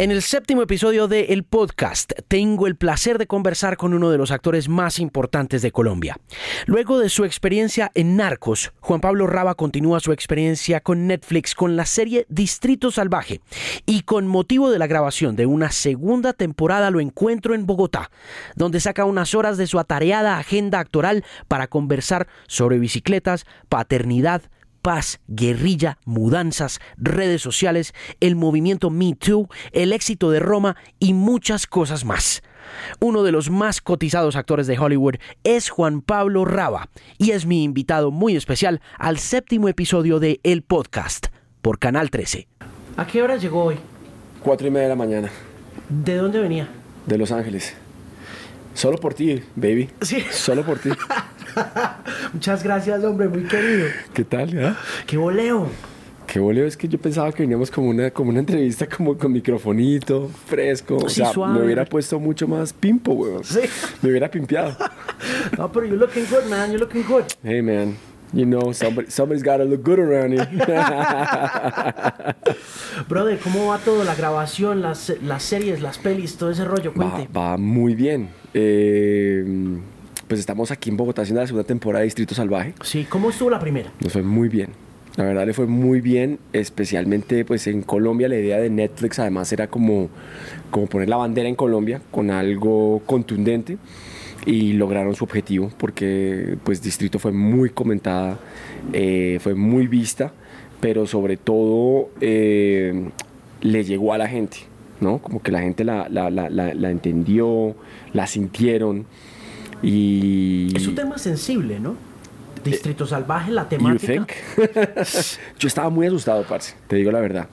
En el séptimo episodio de El Podcast tengo el placer de conversar con uno de los actores más importantes de Colombia. Luego de su experiencia en Narcos, Juan Pablo Raba continúa su experiencia con Netflix con la serie Distrito Salvaje y con motivo de la grabación de una segunda temporada lo encuentro en Bogotá, donde saca unas horas de su atareada agenda actoral para conversar sobre bicicletas, paternidad, paz, guerrilla, mudanzas, redes sociales, el movimiento Me Too, el éxito de Roma y muchas cosas más. Uno de los más cotizados actores de Hollywood es Juan Pablo Raba y es mi invitado muy especial al séptimo episodio de El Podcast por Canal 13. ¿A qué hora llegó hoy? Cuatro y media de la mañana. ¿De dónde venía? De Los Ángeles. Solo por ti, baby. Sí. Solo por ti. Muchas gracias, hombre, muy querido. ¿Qué tal? ya? ¡Qué voleo! Qué voleo, es que yo pensaba que veníamos como una, como una entrevista como con microfonito, fresco. O Sí, sea, suave. me hubiera puesto mucho más pimpo, weón. Sí. Me hubiera pimpeado. No, pero you're looking good, man. You're looking good. Hey, man. You know, somebody, somebody's gotta look good around here. Brother, ¿cómo va todo? La grabación, las, las series, las pelis, todo ese rollo. va, Cuente. va muy bien. Eh, pues estamos aquí en Bogotá haciendo la segunda temporada de Distrito Salvaje. Sí, ¿cómo estuvo la primera? Nos fue muy bien. La verdad le fue muy bien, especialmente pues en Colombia la idea de Netflix además era como, como poner la bandera en Colombia con algo contundente y lograron su objetivo porque pues Distrito fue muy comentada, eh, fue muy vista, pero sobre todo eh, le llegó a la gente, ¿no? Como que la gente la, la- la- la- la entendió, la sintieron y... Es un tema sensible, ¿no? Distrito Salvaje, la You temática. think? Yo estaba muy asustado, parce, te digo la verdad.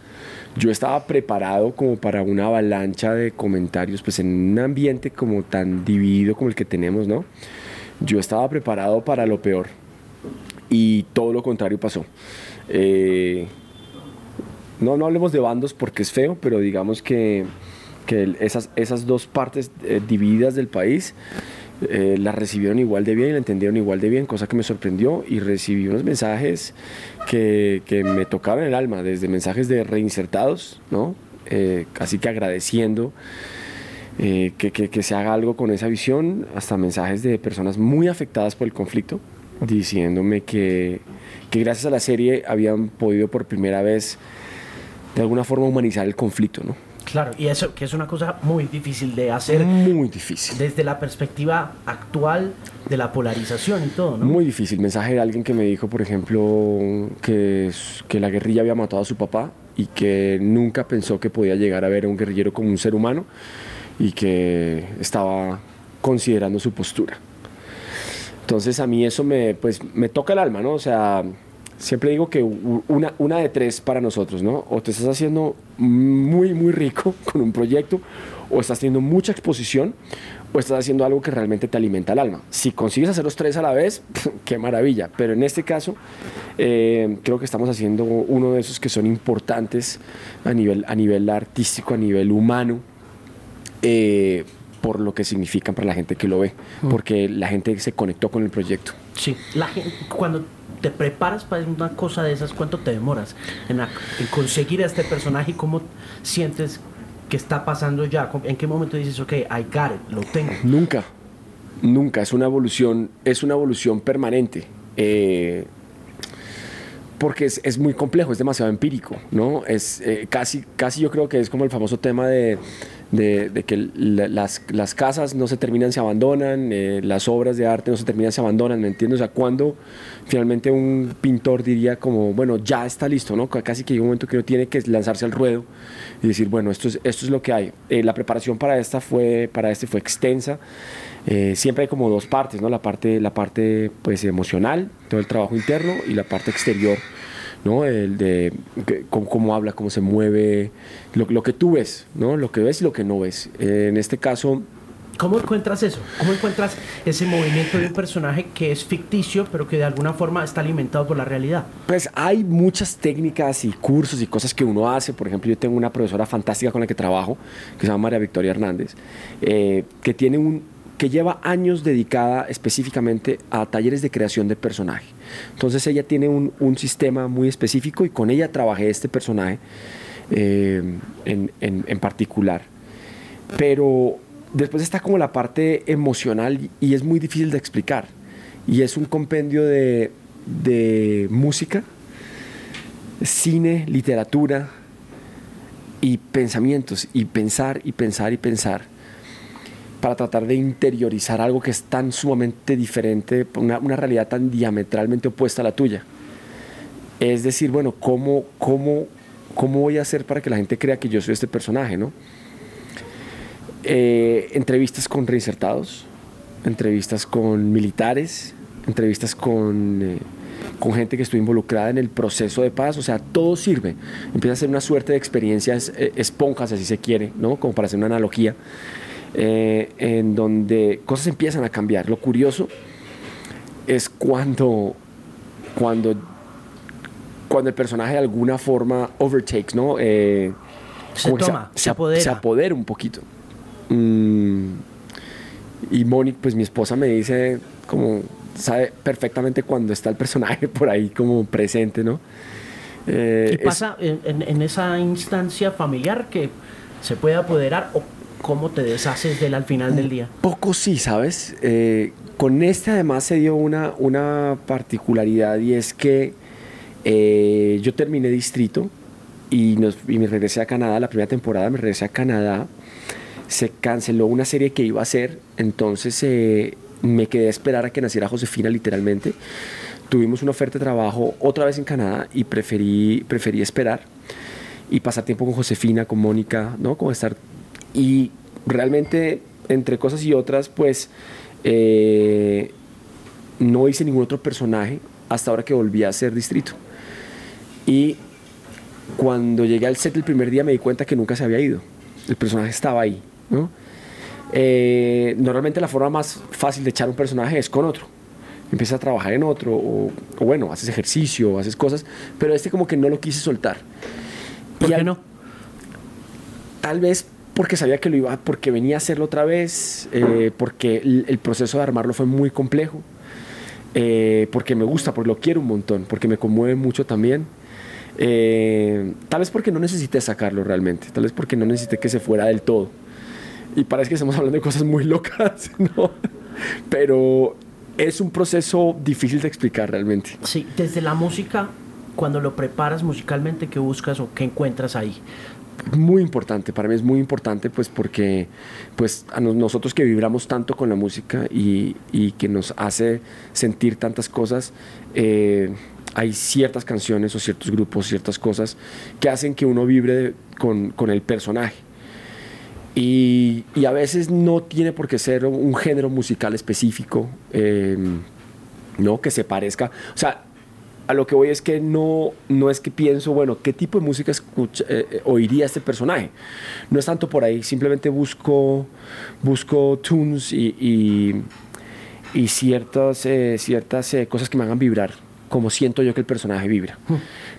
Yo estaba preparado como para una avalancha de comentarios, pues en un ambiente como tan dividido como el que tenemos, ¿no? Yo estaba preparado para lo peor y todo lo contrario pasó. Eh, no, no hablemos de bandos porque es feo, pero digamos que, que esas, esas dos partes eh, divididas del país eh, la recibieron igual de bien y la entendieron igual de bien, cosa que me sorprendió y recibí unos mensajes que, que me tocaron el alma, desde mensajes de reinsertados, ¿no? Eh, así que agradeciendo eh, que, que- que se haga algo con esa visión, hasta mensajes de personas muy afectadas por el conflicto, diciéndome que, que gracias a la serie habían podido por primera vez de alguna forma humanizar el conflicto, ¿no? Claro, y eso que es una cosa muy difícil de hacer Muy difícil. desde la perspectiva actual de la polarización y todo, ¿no? Muy difícil. Mensaje de alguien que me dijo, por ejemplo, que, la guerrilla había matado a su papá y que nunca pensó que podía llegar a ver a un guerrillero como un ser humano y que estaba considerando su postura. Entonces a mí eso me, pues, me toca el alma, ¿no? O sea, siempre digo que una, una de tres para nosotros, ¿no? O te estás haciendo muy, muy rico con un proyecto, o estás teniendo mucha exposición, o estás haciendo algo que realmente te alimenta el alma. Si consigues hacer los tres a la vez, qué maravilla. Pero en este caso, eh, creo que estamos haciendo uno de esos que son importantes a nivel, a nivel artístico, a nivel humano, eh, por lo que significan para la gente que lo ve, porque la gente se conectó con el proyecto. Sí, la gente, cuando te preparas para una cosa de esas, ¿cuánto te demoras en, conseguir a este personaje y cómo sientes que está pasando ya? ¿En qué momento dices, ok, I got it, lo tengo? Nunca, nunca. Es una evolución, es una evolución permanente. Eh, porque es, muy complejo, es demasiado empírico, ¿no? Es eh, casi, casi yo creo que es como el famoso tema de, que la- las, las casas no se terminan, se abandonan, eh, las obras de arte no se terminan, se abandonan, ¿me entiendes? O sea, cuando finalmente un pintor diría como, bueno, ya está listo, ¿no? Casi que hay un momento que uno tiene que lanzarse al ruedo y decir, bueno, esto es, esto es lo que hay. Eh, la preparación para esta fue, para este fue extensa. Eh, siempre hay como dos partes, ¿no? La parte, la parte pues, emocional, todo el trabajo interno y la parte exterior, ¿no? El de cómo, cómo habla, cómo se mueve, lo, lo que tú ves, ¿no? Lo que ves y lo que no ves. Eh, en este caso, ¿Cómo encuentras eso? ¿Cómo encuentras ese movimiento de un personaje que es ficticio, pero que de alguna forma está alimentado por la realidad? Pues hay muchas técnicas y cursos y cosas que uno hace. Por ejemplo, yo tengo una profesora fantástica con la que trabajo, que se llama María Victoria Hernández, eh, que tiene un que lleva años dedicada específicamente a talleres de creación de personaje. Entonces ella tiene un, un sistema muy específico y con ella trabajé este personaje eh, en, en, particular. Pero después está como la parte emocional y es muy difícil de explicar. Y es un compendio de, música, cine, literatura y pensamientos, y pensar y pensar y pensar para tratar de interiorizar algo que es tan sumamente diferente, una, una realidad tan diametralmente opuesta a la tuya. Es decir, bueno, ¿cómo, cómo, ¿cómo voy a hacer para que la gente crea que yo soy este personaje? ¿no? Eh, entrevistas con reinsertados, entrevistas con militares, entrevistas con, eh, con gente que estuvo involucrada en el proceso de paz, o sea, todo sirve. Empieza a ser una suerte de experiencias eh, esponjas, así se quiere, ¿no? Como para hacer una analogía, en donde cosas empiezan a cambiar. Lo curioso es cuando, cuando cuando el personaje de alguna forma overtakes, ¿no? Eh, se toma, se, apodera. Se apodera un poquito. Mm, y Mónica, pues mi esposa me dice como sabe perfectamente cuando está el personaje por ahí como presente, ¿no? Eh, ¿Qué pasa en, esa instancia familiar que se puede apoderar o cómo te deshaces de él al final del día? Poco sí, ¿sabes? Eh, con este además se dio una, una particularidad y es que eh, yo terminé distrito y, me regresé a Canadá. La primera temporada me regresé a Canadá. Se canceló una serie que iba a hacer, entonces eh, me quedé a esperar a que naciera Josefina literalmente. Tuvimos una oferta de trabajo otra vez en Canadá y preferí, preferí esperar y pasar tiempo con Josefina, con Mónica, ¿no? Como estar... Y realmente, entre cosas y otras, pues eh, no hice ningún otro personaje hasta ahora que volví a ser distrito. Y cuando llegué al set el primer día me di cuenta que nunca se había ido. El personaje estaba ahí. Eh, normalmente la forma más fácil de echar un personaje es con otro. Empiezas a trabajar en otro, o, bueno, haces ejercicio, haces cosas, pero este como que no lo quise soltar. ¿Por qué no? Tal vez porque sabía que lo iba, porque venía a hacerlo otra vez, eh, porque el, proceso de armarlo fue muy complejo, eh, porque me gusta, porque lo quiero un montón, porque me conmueve mucho también. Eh, tal vez porque no necesité sacarlo realmente, tal vez porque no necesité que se fuera del todo. Y parece que estamos hablando de cosas muy locas, ¿no? Pero es un proceso difícil de explicar realmente. Sí, desde la música, cuando lo preparas musicalmente, ¿qué buscas o qué encuentras ahí? muy importante, para mí es muy importante pues porque pues a nosotros que vibramos tanto con la música y, y que nos hace sentir tantas cosas, eh, hay ciertas canciones o ciertos grupos, ciertas cosas que hacen que uno vibre con, con el personaje. Y, y, a veces no tiene por qué ser un género musical específico, eh, ¿no? Que se parezca. O sea, a lo que voy es que no, no es que pienso, bueno, ¿qué tipo de música escucha, eh, eh, oiría este personaje? No es tanto por ahí, simplemente busco, busco tunes y, y, ciertas, ciertas cosas que me hagan vibrar como siento yo que el personaje vibra.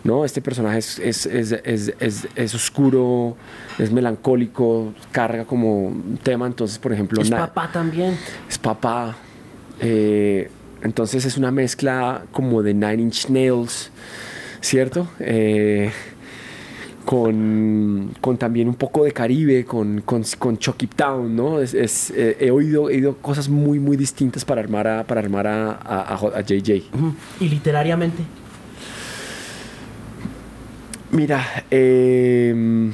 ¿no? Este personaje es, es, es, es, oscuro, es melancólico, carga como un tema, entonces, por ejemplo... Es papá también. Es papá. Eh, entonces es una mezcla como de Nine Inch Nails, ¿cierto? Eh, con, con, también un poco de Caribe, con, con, con Chucky Town, ¿no? Es, eh, he, oído, he oído cosas muy, muy distintas para armar a, para armar a, a, JJ. ¿Y literariamente? Mira, em,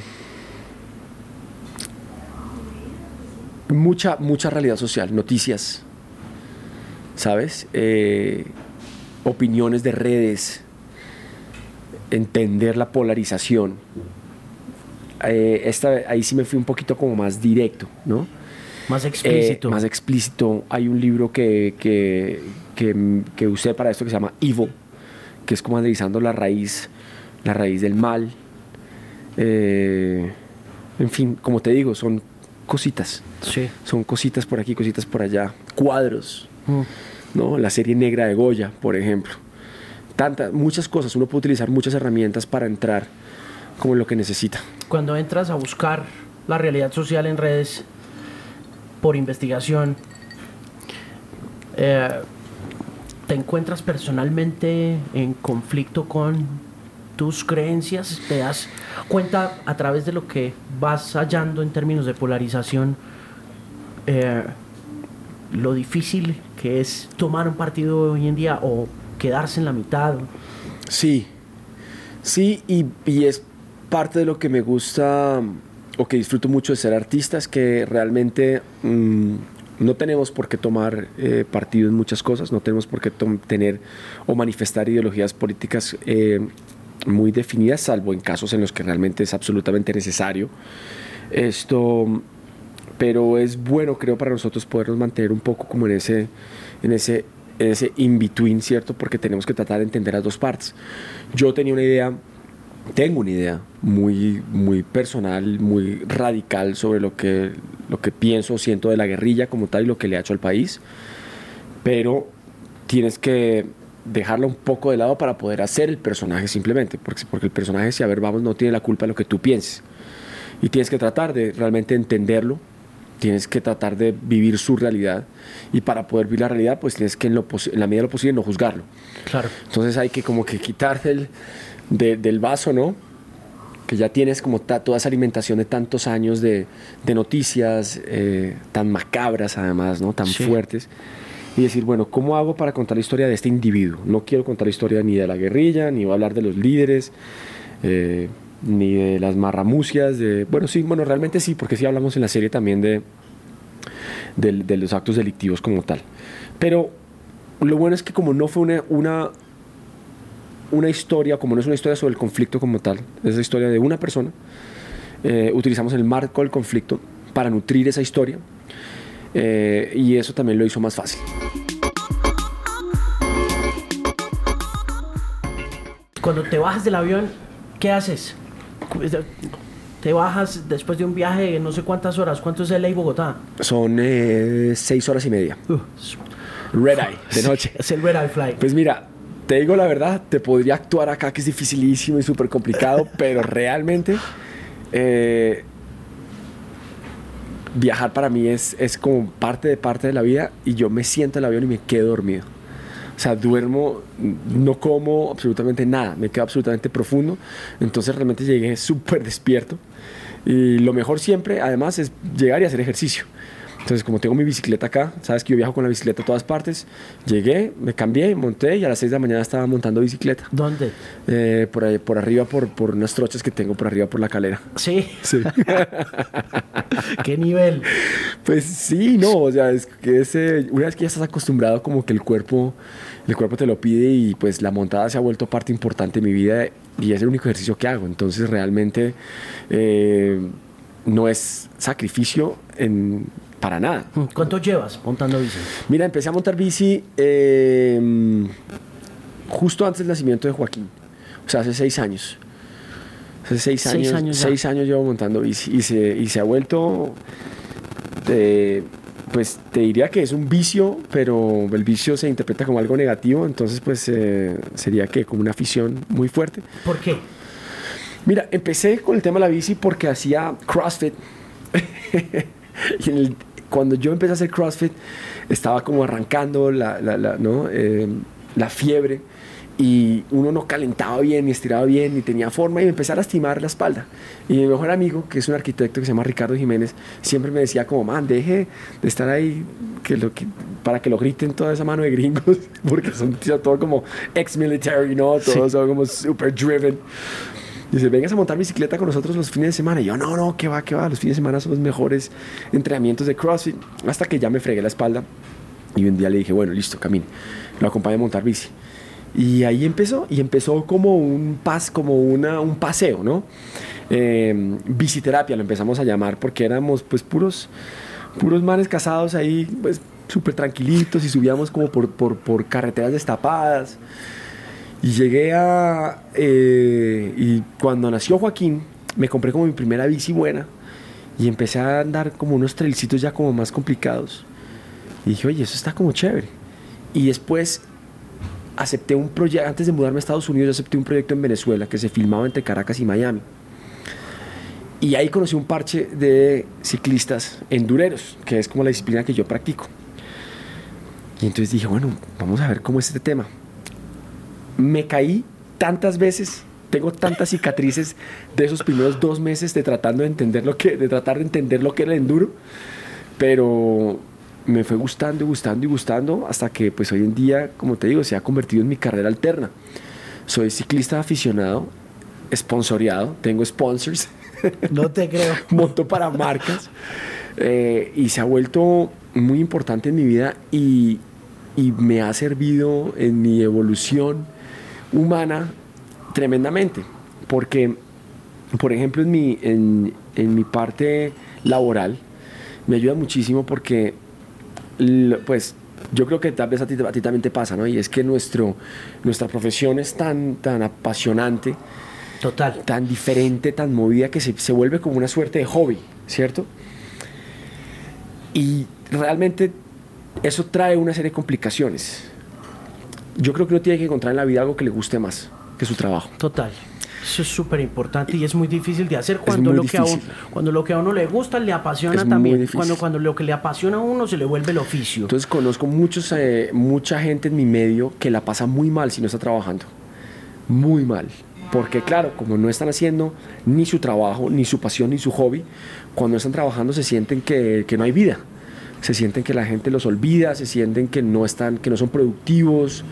mucha, mucha realidad social, noticias, ¿sabes? Eh, opiniones de redes, entender la polarización. Eh, esta, ahí sí me fui un poquito como más directo, ¿no? Más explícito. Eh, más explícito. Hay un libro que, que, que, usé para esto que se llama Evil, que es como analizando la raíz, la raíz del mal. Eh, en fin, como te digo, son cositas. Sí. Son cositas por aquí, cositas por allá. Cuadros. Mm. ¿no? La serie negra de Goya, por ejemplo tantas, muchas cosas. Uno puede utilizar muchas herramientas para entrar como lo que necesita. Cuando entras a buscar la realidad social en redes por investigación, eh, ¿te encuentras personalmente en conflicto con tus creencias? ¿Te das cuenta a través de lo que vas hallando en términos de polarización eh, lo difícil que es tomar un partido hoy en día o quedarse en la mitad? Sí, sí, y, es parte de lo que me gusta o que disfruto mucho de ser artista, es que realmente... Mm, no tenemos por qué tomar eh, partido en muchas cosas, no tenemos por qué tener o manifestar ideologías políticas eh, muy definidas, salvo en casos en los que realmente es absolutamente necesario. Esto, pero es bueno, creo, para nosotros podernos mantener un poco como en ese, en ese, ese in-between, ¿cierto? Porque tenemos que tratar de entender las dos partes. Yo tenía una idea tengo una idea muy, muy personal, muy radical sobre lo que, lo que pienso, siento de la guerrilla como tal y lo que le ha hecho al país, pero tienes que dejarlo un poco de lado para poder hacer el personaje simplemente, porque, porque el personaje, si a ver, vamos, no tiene la culpa de lo que tú pienses. Y tienes que tratar de realmente entenderlo, tienes que tratar de vivir su realidad y para poder vivir la realidad, pues tienes que en, lo en la medida de lo posible no juzgarlo. Claro. Entonces hay que como que quitarse el del vaso, ¿no? Que ya tienes como toda esa alimentación de tantos años de, noticias eh, tan macabras además, ¿no? Tan fuertes. Y decir, bueno, ¿cómo hago para contar la historia de este individuo? No quiero contar la historia ni de la guerrilla, ni voy a hablar de los líderes, eh, ni de las marramucias, de... Bueno, sí, bueno, realmente sí, porque sí hablamos en la serie también de, de, los actos delictivos como tal. Pero lo bueno es que como no fue una una historia, como no es una historia sobre el conflicto como tal, es la historia de una persona, eh, utilizamos el marco del conflicto para nutrir esa historia eh, y eso también lo hizo más fácil. Cuando te bajas del avión, ¿qué haces? Te bajas después de un viaje de no sé cuántas horas. ¿Cuánto es el y Bogotá? Son eh, seis horas y media. Uh, red Eye, de noche. Es el Red Eye Fly. Pues mira, te digo la verdad, te podría actuar acá que es dificilísimo y súper complicado, pero realmente eh, viajar para mí es, es como parte de parte de la vida y yo me siento en el avión y me quedo dormido. O sea, duermo, no como absolutamente nada, me quedo absolutamente profundo. Entonces realmente llegué súper despierto. Y lo mejor siempre, además, es llegar y hacer ejercicio. Entonces, como tengo mi bicicleta acá, sabes que yo viajo con la bicicleta a todas partes, llegué, me cambié, monté y a las 6 de la mañana estaba montando bicicleta. ¿Dónde? Eh, por, ahí, por arriba, por, por unas trochas que tengo por arriba, por la calera. Sí. Sí. ¿Qué nivel? Pues sí, no, o sea, es que ese, una vez que ya estás acostumbrado, como que el cuerpo, el cuerpo te lo pide y pues la montada se ha vuelto parte importante de mi vida y es el único ejercicio que hago. Entonces, realmente eh, no es sacrificio en para nada. ¿Cuánto llevas montando bici? Mira, empecé a montar bici em, justo antes del nacimiento de Joaquín. O sea, hace seis años. Hace seis, años, seis años llevo montando bici y se, y se ha vuelto, pues te diría que es un vicio, pero el vicio se interpreta como algo negativo, entonces pues eh, sería que como una afición muy fuerte. ¿Por qué? Mira, empecé con el tema de la bici porque hacía CrossFit. y en el, cuando yo empecé a hacer CrossFit, estaba como arrancando la, la, ¿no? Eh, la fiebre y uno no calentaba bien, ni estiraba bien, ni tenía forma y me empecé a lastimar la espalda. Y mi mejor amigo, que es un arquitecto que se llama Ricardo Jiménez, siempre me decía como, man, deje de estar ahí que lo que, para que lo griten toda esa mano de gringos, porque son todos como ex-military, ¿no? Todos son como super driven. Dice, vengas a montar bicicleta con nosotros los fines de semana. Y yo, no, no, que va, que va. Los fines de semana son los mejores entrenamientos de CrossFit. Hasta que ya me fregué la espalda. Y un día le dije, bueno, listo, camine. Lo acompañé a montar bici. Y ahí empezó, y empezó como un pas, como una, un paseo, ¿no? Eh, biciterapia lo empezamos a llamar porque éramos pues puros, puros manes casados ahí, pues súper tranquilitos y subíamos como por, por, por carreteras destapadas. Y llegué a... Eh, y cuando nació Joaquín, me compré como mi primera bici buena y empecé a andar como unos trailcitos ya como más complicados. Y dije, oye, eso está como chévere. Y después acepté un proyecto, antes de mudarme a Estados Unidos, acepté un proyecto en Venezuela que se filmaba entre Caracas y Miami. Y ahí conocí un parche de ciclistas endureros, que es como la disciplina que yo practico. Y entonces dije, bueno, vamos a ver cómo es este tema me caí tantas veces tengo tantas cicatrices de esos primeros dos meses de tratando de entender lo que, de tratar de entender lo que era el enduro, pero me fue gustando y gustando y gustando hasta que pues hoy en día, como te digo, se ha convertido en mi carrera alterna. Soy ciclista aficionado, sponsoreado, tengo sponsors. No te creo. Monto para marcas. Eh, y se ha vuelto muy importante en mi vida y, y me ha servido en mi evolución humana tremendamente. Porque, por ejemplo, en mi, en, en mi parte laboral, me ayuda muchísimo porque, pues, yo creo que tal vez a ti, a ti, también te pasa, ¿no? Y es que nuestro, nuestra profesión es tan, tan apasionante, Total. tan diferente, tan movida, que se, se vuelve como una suerte de hobby, ¿cierto? Y realmente eso trae una serie de complicaciones. Yo creo que uno tiene que encontrar en la vida algo que le guste más que su trabajo. Total. Eso es súper importante y es muy difícil de hacer cuando lo, que a uno, cuando lo que a uno le gusta le apasiona Es también. Cuando, cuando lo que le apasiona a uno se le vuelve el oficio. Entonces conozco muchos, eh, mucha gente en mi medio que la pasa muy mal si no está trabajando. Muy mal. Porque claro, como no están haciendo ni su trabajo, ni su pasión, ni su hobby, cuando están trabajando se sienten que, que no hay vida. Se sienten que la gente los olvida, se sienten que no, están, que no son productivos,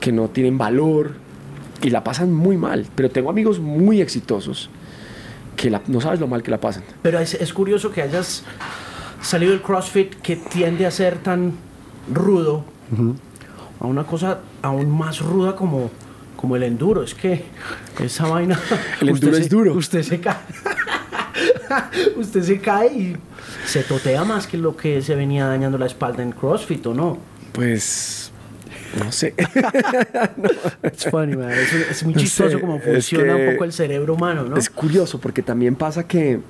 que no tienen valor y la pasan muy mal. Pero tengo amigos muy exitosos que la- no sabes lo mal que la pasan. Pero es, es curioso que hayas salido del CrossFit que tiende a ser tan rudo a una cosa aún más ruda como, como el enduro. Es que esa vaina. El usted enduro se- es duro. Usted se cae. usted se cae y se totea más que lo que se venía dañando la espalda en CrossFit, ¿o no? Pues, no sé. It's funny, man. Es, es muy No chistoso sé, cómo es funciona que un poco el cerebro humano, ¿no? Es curioso porque también pasa que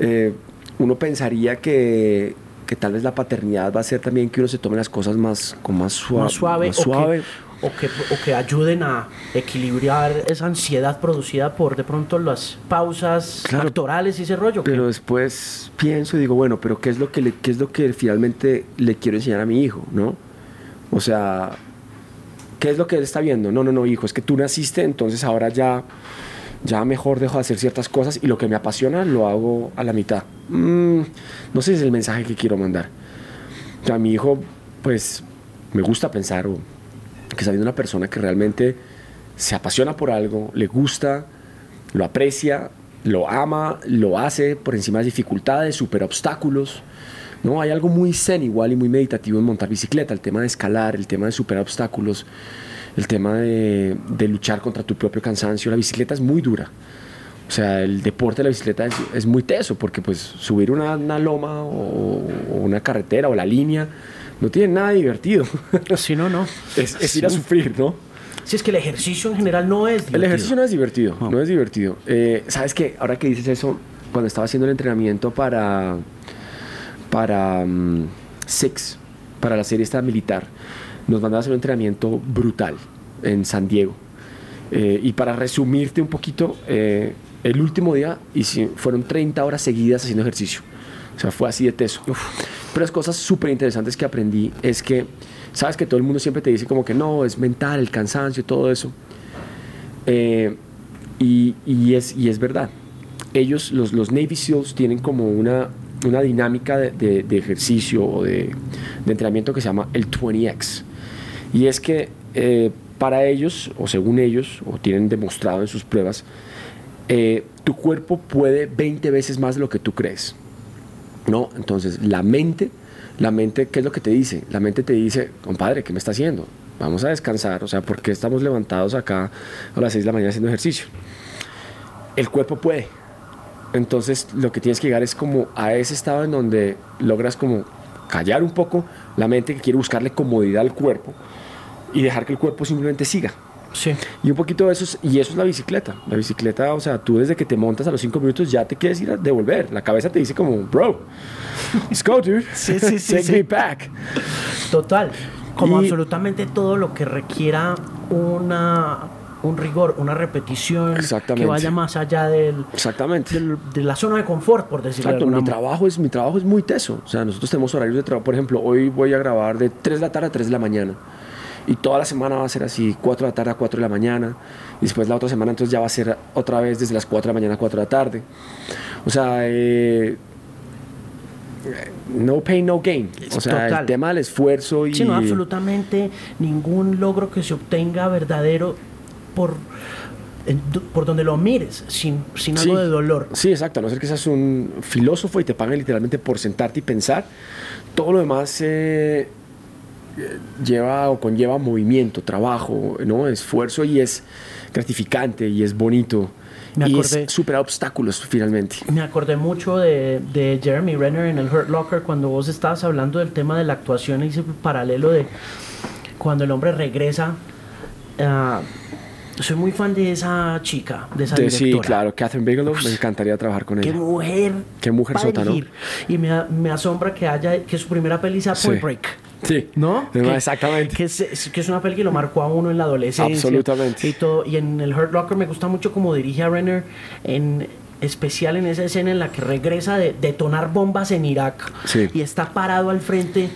eh, uno pensaría que, que tal vez la paternidad va a ser también que uno se tome las cosas más, con más, sua- más suave, más o, suave. Que, o, que, o que ayuden a equilibrar esa ansiedad producida por de pronto las pausas Claro, actorales y ese rollo. Pero después pienso y digo, bueno, pero ¿qué es lo que, le- qué es lo que finalmente le quiero enseñar a mi hijo, no? O sea, ¿qué es lo que él está viendo? No, no, no, hijo, es que tú naciste, entonces ahora ya, ya mejor dejo de hacer ciertas cosas y lo que me apasiona lo hago a la mitad. Mm, no sé si es el mensaje que quiero mandar. O sea, mi hijo, pues, me gusta pensar o, que está viendo una persona que realmente se apasiona por algo, le gusta, lo aprecia, lo ama, lo hace por encima de dificultades, supera obstáculos. No, hay algo muy zen igual y muy meditativo en montar bicicleta, el tema de escalar, el tema de superar obstáculos, el tema de, luchar contra tu propio cansancio. La bicicleta es muy dura. O sea, el deporte de la bicicleta es, es muy teso porque pues subir una, una loma o, o una carretera o la línea no tiene nada divertido. Si no, no. es, es ir a sufrir, ¿no? Si es que el ejercicio en general no es El divertido. ejercicio no es divertido, no, es divertido. Eh, ¿Sabes qué? Ahora que dices eso, cuando estaba haciendo el entrenamiento para, para Six, para la serie esta militar, nos mandaban a hacer un entrenamiento brutal en San Diego. Eh, y para resumirte un poquito, eh, el último día hici- fueron 30 horas seguidas haciendo ejercicio. O sea, fue así de teso. Pero las cosas súper interesantes que aprendí es que, sabes que todo el mundo siempre te dice como que no, es mental, el cansancio, todo eso. Eh, y, y es, y es verdad. Ellos, los, los Navy SEALs, tienen como una, una dinámica de, de- de ejercicio o de, de entrenamiento que se llama el 20X. Y es que eh, para ellos, o según ellos, o tienen demostrado en sus pruebas, eh, tu cuerpo puede 20 veces más de lo que tú crees. ¿No? Entonces, la mente, la mente, ¿qué es lo que te dice? La mente te dice, compadre, ¿qué me está haciendo? Vamos a descansar, o sea, ¿por qué estamos levantados acá a las 6 de la mañana haciendo ejercicio? El cuerpo puede. Entonces, lo que tienes que llegar es como a ese estado en donde logras como callar un poco la mente que quiere buscarle comodidad al cuerpo y dejar que el cuerpo simplemente siga. Sí. Y un poquito de eso es, y eso es la bicicleta. La bicicleta, o sea, tú desde que te montas a los cinco minutos ya te quieres ir a devolver. La cabeza te dice como, bro, let's go, dude. Sí, sí, sí, Take sí. me back. Total. Como Y- absolutamente todo lo que requiera una, un rigor, una repetición que vaya más allá del, Exactamente. del- de la zona de confort, por decirlo Exacto, de mi manera. trabajo, es, mi trabajo es muy teso. O sea, nosotros tenemos horarios de trabajo. Por ejemplo, hoy voy a grabar de 3 de la tarde a 3 de la mañana. Y toda la semana va a ser así, 4 de la tarde a 4 de la mañana. Y después la otra semana entonces ya va a ser otra vez desde las 4 de la mañana a 4 de la tarde. O sea, eh, no pain, no gain. O sea, Total. el tema del esfuerzo y... Sí, no, absolutamente ningún logro que se obtenga verdadero por, por donde lo mires, sin, sin Sí. algo de dolor. Sí, exacto. A no ser que seas un filósofo y te paguen literalmente por sentarte y pensar, todo lo demás eh, lleva o conlleva movimiento, trabajo, ¿no? esfuerzo y es gratificante y es bonito. Me y acordé- es superar obstáculos finalmente. Me acordé mucho de, de Jeremy Renner en el Hurt Locker cuando vos estabas hablando del tema de la actuación, hice el paralelo de cuando el hombre regresa. ah, soy muy fan de esa chica, de esa De- directora. sí, claro, Catherine Bigelow, me encantaría trabajar con Qué ella. mujer. Qué mujer para sota, ¿no? dirigir. Y me, me asombra que haya que su primera peli sea Point Sí. Break. Sí, ¿No? Que- exactamente. Que es, que es una peli que lo marcó a uno en la adolescencia. Absolutamente. Y, todo, y en el Hurt Locker me gusta mucho como dirige a Renner, en especial en esa escena en la que regresa de detonar bombas en Irak. Sí. Y está parado al frente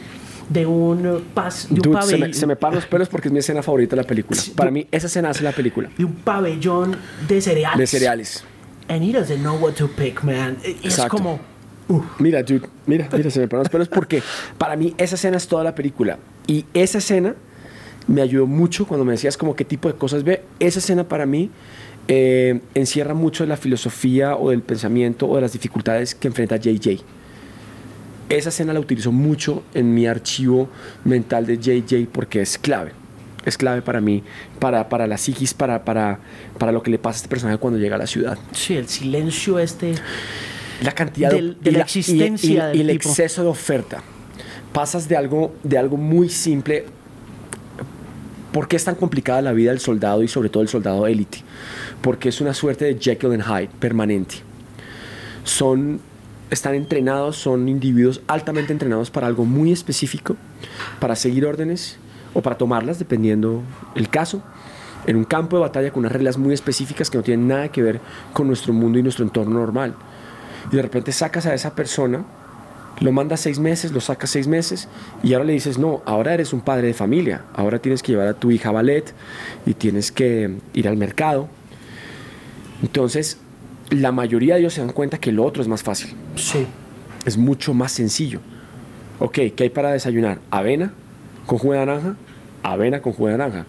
de un, pas, de un Dude, se, pabellón. me, se me paran los pelos porque es mi escena favorita de la película. Para mí, esa escena hace la película. de un pabellón de cereales. De cereales. And he doesn't know what to pick, man. Es como... Mira, dude, mira, mira, se me paran los pelos porque para mí esa escena es toda la película. Y esa escena me ayudó mucho cuando me decías como qué tipo de cosas ve. Esa escena para mí eh, encierra mucho de la filosofía o del pensamiento o de las dificultades que enfrenta JJ. Esa escena la utilizo mucho en mi archivo mental de JJ porque es clave. Es clave para mí, para, para la psiquis, para, para, para lo que le pasa a este personaje cuando llega a la ciudad. sí, el silencio este... la cantidad Del- de la existencia y, y del el tipo. exceso de oferta. Pasas de algo, de algo muy simple. ¿Por qué es tan complicada la vida del soldado y sobre todo el soldado élite? Porque es una suerte de Jekyll and Hyde permanente. Son, están entrenados, son individuos altamente entrenados para algo muy específico, para seguir órdenes o para tomarlas, dependiendo el caso, en un campo de batalla con unas reglas muy específicas que no tienen nada que ver con nuestro mundo y nuestro entorno normal. Y de repente sacas a esa persona, lo mandas seis meses, lo sacas seis meses, y ahora le dices, no, ahora eres un padre de familia, ahora tienes que llevar a tu hija a ballet y tienes que ir al mercado. Entonces, la mayoría de ellos se dan cuenta que lo otro es más fácil, Sí. es mucho más sencillo. Ok, ¿qué hay para desayunar? Avena con jugo de naranja, avena con jugo de naranja.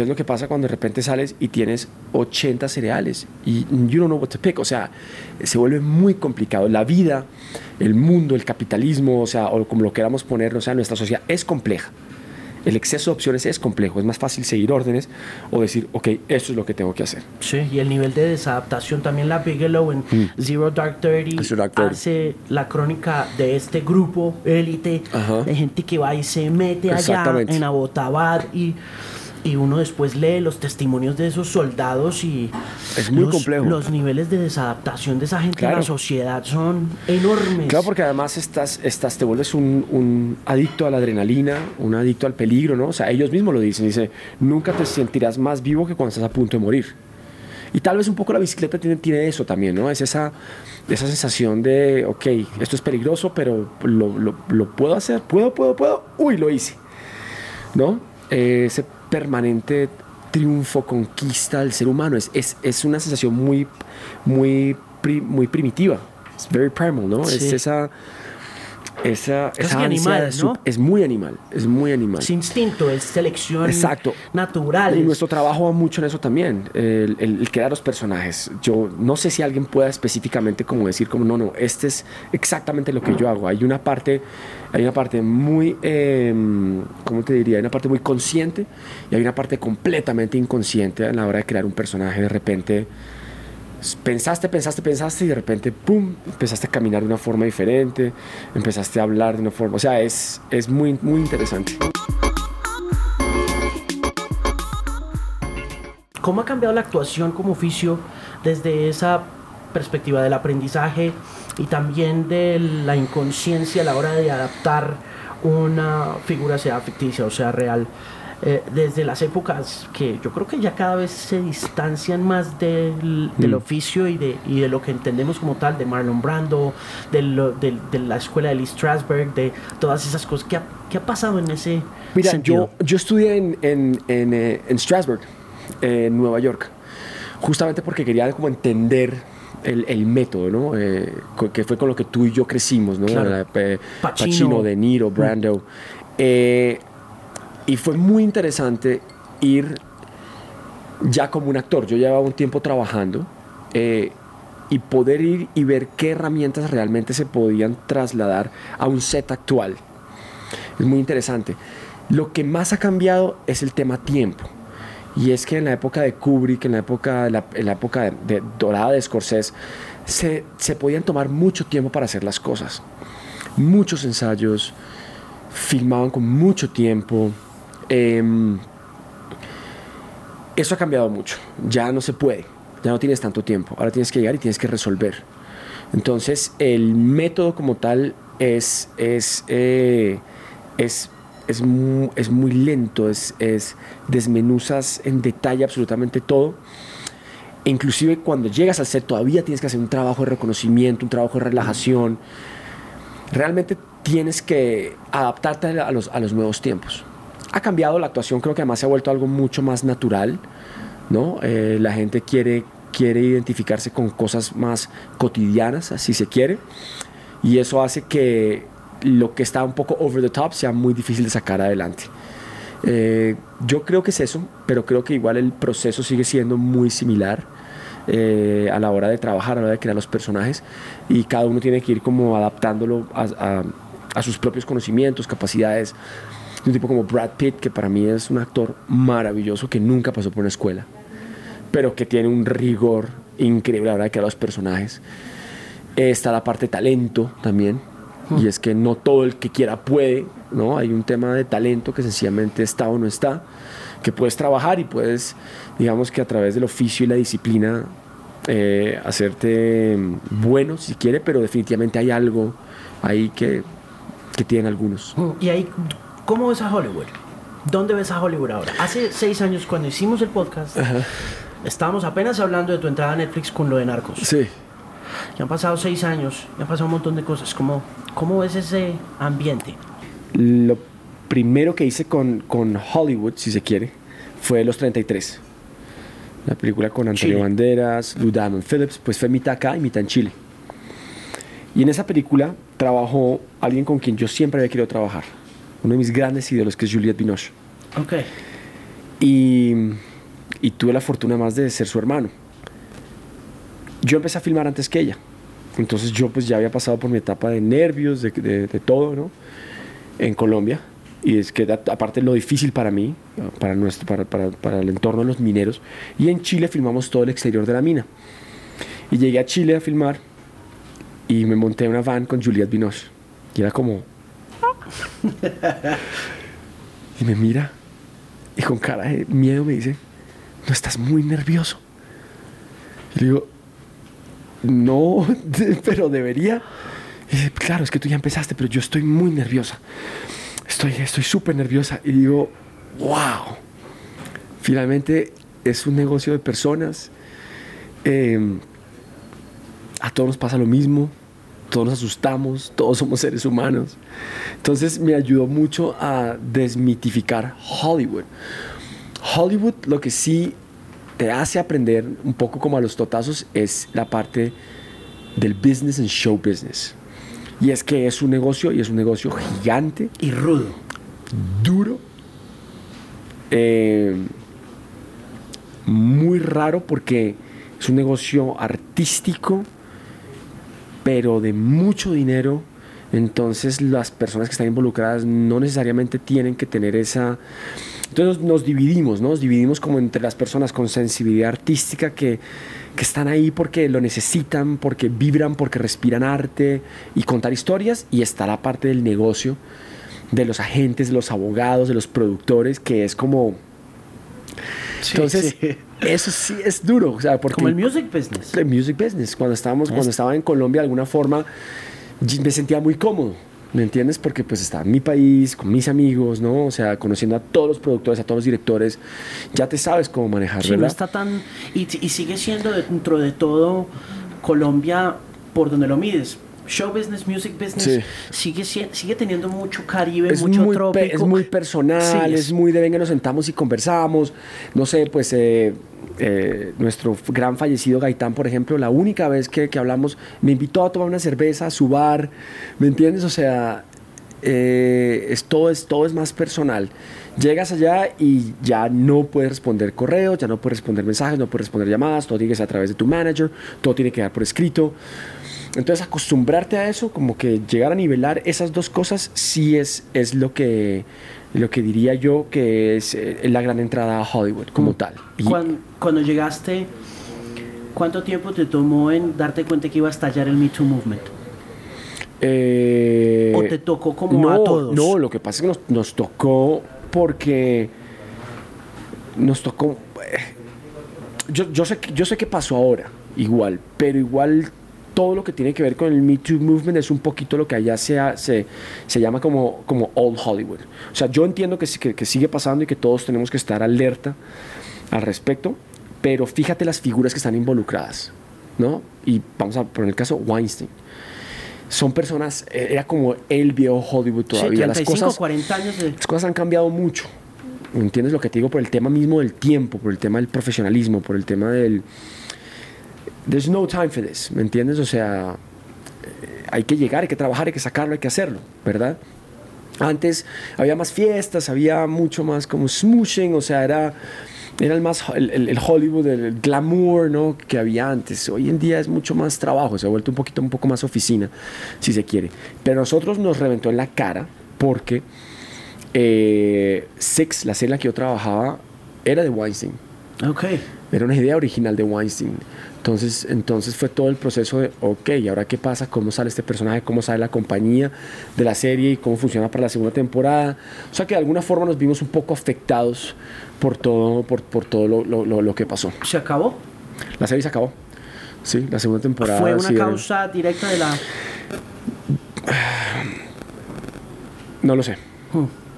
¿Qué es lo que pasa cuando de repente sales y tienes 80 cereales y you don't know what to pick? O sea, se vuelve muy complicado. La vida, el mundo, el capitalismo, o sea, o como lo queramos poner, o sea, nuestra sociedad es compleja. El exceso de opciones es complejo. Es más fácil seguir órdenes o decir, ok, esto es lo que tengo que hacer. Sí, y el nivel de desadaptación también la Bigelow en Zero Dark Thirty Mm. Zero Dark Thirty. hace la crónica de este grupo élite de gente que va y se mete allá en Abbottabad y, y uno después lee los testimonios de esos soldados y Es muy los, complejo. los niveles de desadaptación de esa gente en Claro. la sociedad son enormes. Claro, porque además estás, estás, te vuelves un, un adicto a la adrenalina, un adicto al peligro, ¿no? O sea, ellos mismos lo dicen, dice, nunca te sentirás más vivo que cuando estás a punto de morir. Y tal vez un poco la bicicleta tiene, tiene eso también, ¿no? Es esa, esa sensación de, ok, esto es peligroso, pero lo, lo- lo puedo hacer, puedo, puedo, puedo, uy, lo hice, ¿no? Eh, ese permanente triunfo, conquista del ser humano, es, es, es una sensación muy, muy, muy primitiva, es very primal, ¿no? Es esa... Esa, esa ansia animal, de su- ¿no? Es muy animal, es muy animal. es instinto, es selección Exacto. natural. Y nuestro trabajo va mucho en eso también, el, el- el crear los personajes. Yo no sé si alguien pueda específicamente como decir como no, no, este es exactamente lo que yo hago. Hay una parte, hay una parte muy, eh, ¿cómo te diría? Hay una parte muy consciente y hay una parte completamente inconsciente a la hora de crear un personaje. De repente pensaste, pensaste, pensaste y de repente, ¡pum!, empezaste a caminar de una forma diferente, empezaste a hablar de una forma, o sea, es, es muy, muy interesante. ¿Cómo ha cambiado la actuación como oficio desde esa perspectiva del aprendizaje y también de la inconsciencia a la hora de adaptar una figura, sea ficticia o sea real, eh, desde las épocas que yo creo que ya cada vez se distancian más del, del Mm. oficio y de, y de lo que entendemos como tal, de Marlon Brando, de, lo- de- de la escuela de Lee Strasberg, de todas esas cosas. ¿Qué ha, qué ha pasado en ese Mira, sentido? yo, yo estudié en, en, en, eh, en Strasbourg, eh, en Nueva York, justamente porque quería como entender el, el método, ¿no? Eh, que fue con lo que tú y yo crecimos, ¿no? Claro. La- eh, Pacino. Pacino, De Niro, Brando. Eh, y fue muy interesante ir ya como un actor. Yo llevaba un tiempo trabajando eh, y poder ir y ver qué herramientas realmente se podían trasladar a un set actual. Es muy interesante. Lo que más ha cambiado es el tema tiempo. Y es que en la época de Kubrick, en la época, en la época dorada de Scorsese, se, se podían tomar mucho tiempo para hacer las cosas. Muchos ensayos, filmaban con mucho tiempo. Em, eso ha cambiado mucho. Ya no se puede. Ya no tienes tanto tiempo. Ahora tienes que llegar y tienes que resolver. Entonces, el método como tal es, es, eh, es, es, mu- es muy lento. Es, es desmenuzas en detalle absolutamente todo. Inclusive cuando llegas al set todavía tienes que hacer un trabajo de reconocimiento, un trabajo de relajación. Realmente tienes que adaptarte a los, a los nuevos tiempos. Ha cambiado la actuación, creo que además se ha vuelto algo mucho más natural, ¿no? Eh, la gente quiere, quiere identificarse con cosas más cotidianas, así se quiere, y eso hace que lo que está un poco over the top sea muy difícil de sacar adelante. Eh, yo creo que es eso, pero creo que igual el proceso sigue siendo muy similar eh, a la hora de trabajar, a la hora de crear los personajes, y cada uno tiene que ir como adaptándolo a, a- a sus propios conocimientos, capacidades. Un tipo como Brad Pitt, que para mí es un actor maravilloso, que nunca pasó por una escuela, pero que tiene un rigor increíble a la hora de crear los personajes. Está la parte talento también, y es que no todo el que quiera puede, ¿no? Hay un tema de talento que sencillamente está o no está, que puedes trabajar y puedes, digamos que a través del oficio y la disciplina, eh, hacerte bueno si quiere, pero definitivamente hay algo ahí que, que tienen algunos. Y ahí, ¿cómo ves a Hollywood? ¿Dónde ves a Hollywood ahora? Hace seis años, cuando hicimos el podcast, estábamos apenas hablando de tu entrada a Netflix con lo de Narcos. Sí. Ya han pasado seis años, ya han pasado un montón de cosas. ¿Cómo, cómo ves ese ambiente? Lo primero que hice con, con Hollywood, si se quiere, fue Los 33. La película con Antonio Chile. Banderas, Lou Diamond Phillips, pues fue mitad acá y mitad en Chile. Y en esa película trabajó alguien con quien yo siempre había querido trabajar. Uno de mis grandes ídolos, que es Juliette Binoche. Ok. Y, y tuve la fortuna más de ser su hermano. Yo empecé a filmar antes que ella. Entonces yo pues ya había pasado por mi etapa de nervios, de, de- de todo, ¿no? En Colombia. Y es que aparte lo difícil para mí, para, nuestro, para, para- para el entorno de los mineros. Y en Chile filmamos todo el exterior de la mina. Y llegué a Chile a filmar y me monté en una van con Juliette Binoche. Y era como... y me mira y con cara de miedo me dice, no estás muy nervioso. Y le digo, no, pero debería. Y dice, claro, es que tú ya empezaste, pero yo estoy muy nerviosa. Estoy estoy súper nerviosa. Y digo, wow. Finalmente es un negocio de personas. Eh, a todos nos pasa lo mismo. Todos nos asustamos, todos somos seres humanos. Entonces me ayudó mucho a desmitificar Hollywood. Hollywood lo que sí te hace aprender un poco como a los totazos es la parte del business and show business. Y es que es un negocio y es un negocio gigante, Y rudo. duro, eh, muy raro porque es un negocio artístico, pero de mucho dinero. Entonces las personas que están involucradas no necesariamente tienen que tener esa... Entonces nos, dividimos, ¿no? Nos dividimos como entre las personas con sensibilidad artística que, que están ahí porque lo necesitan, porque vibran, porque respiran arte y contar historias. Y está la parte del negocio, de los agentes, de los abogados, de los productores, que es como... Entonces, sí. eso sí es duro. O sea, porque Como el music business. el music business. Cuando estábamos, cuando estaba en Colombia, de alguna forma me sentía muy cómodo, ¿me entiendes? Porque pues está en mi país, con mis amigos, ¿no? O sea, conociendo a todos los productores, a todos los directores, ya te sabes cómo manejar, Sí, ¿verdad? no está tan... Y, y sigue siendo dentro de todo Colombia por donde lo mides. Show business, music business, Sí. sigue, sigue teniendo mucho Caribe, es mucho muy, trópico. es muy personal, Sí, es muy de venga, nos sentamos y conversamos. No sé, pues eh, eh, nuestro gran fallecido Gaitán, por ejemplo, la única vez que, que hablamos, me invitó a tomar una cerveza a su bar, ¿me entiendes? O sea, eh, es, todo, es, todo es más personal. Llegas allá y ya no puedes responder correos, ya no puedes responder mensajes, no puedes responder llamadas, todo tiene que ser a través de tu manager, todo tiene que dar por escrito. Entonces acostumbrarte a eso, como que llegar a nivelar esas dos cosas, sí es, es lo, que, lo que diría yo que es eh, la gran entrada a Hollywood como tal. Y- Cuando, cuando llegaste, ¿cuánto tiempo te tomó en darte cuenta que iba a estallar el Me Too Movement? eh, ¿O te tocó como no, a todos? No, lo que pasa es que nos, nos tocó porque nos tocó... eh, Yo, yo, sé, yo sé qué pasó ahora, igual, pero igual todo lo que tiene que ver con el Me Too Movement es un poquito lo que allá se, se, se llama como, como Old Hollywood. O sea, yo entiendo que, que, que sigue pasando y que todos tenemos que estar alerta al respecto, pero fíjate las figuras que están involucradas, ¿no? Y vamos a poner el caso Weinstein. Son personas, eh, era como el viejo Hollywood todavía. sí, 35, las cosas, 40 años de... las cosas han cambiado mucho. ¿Entiendes lo que te digo? Por el tema mismo del tiempo, por el tema del profesionalismo, por el tema del... There's no time for this, ¿me entiendes? O sea, eh, hay que llegar, hay que trabajar, hay que sacarlo, hay que hacerlo, ¿verdad? Antes había más fiestas, había mucho más como smooshing, o sea, era, era el, más, el, el- el Hollywood, el glamour, ¿no? Que había antes. Hoy en día es mucho más trabajo, se ha vuelto un poquito, un poco más oficina, si se quiere. Pero a nosotros nos reventó en la cara porque eh, Six, la serie en la que yo trabajaba, era de Weinstein. Ok. Era una idea original de Weinstein. Entonces, entonces fue todo el proceso de, ok, ¿y ahora qué pasa? ¿Cómo sale este personaje? ¿Cómo sale la compañía de la serie? ¿Y cómo funciona para la segunda temporada? O sea que de alguna forma nos vimos un poco afectados por todo, por, por todo lo, lo- lo- lo que pasó. ¿Se acabó? La serie se acabó. Sí, la segunda temporada. ¿Fue una sí, era- causa directa de la... No lo sé.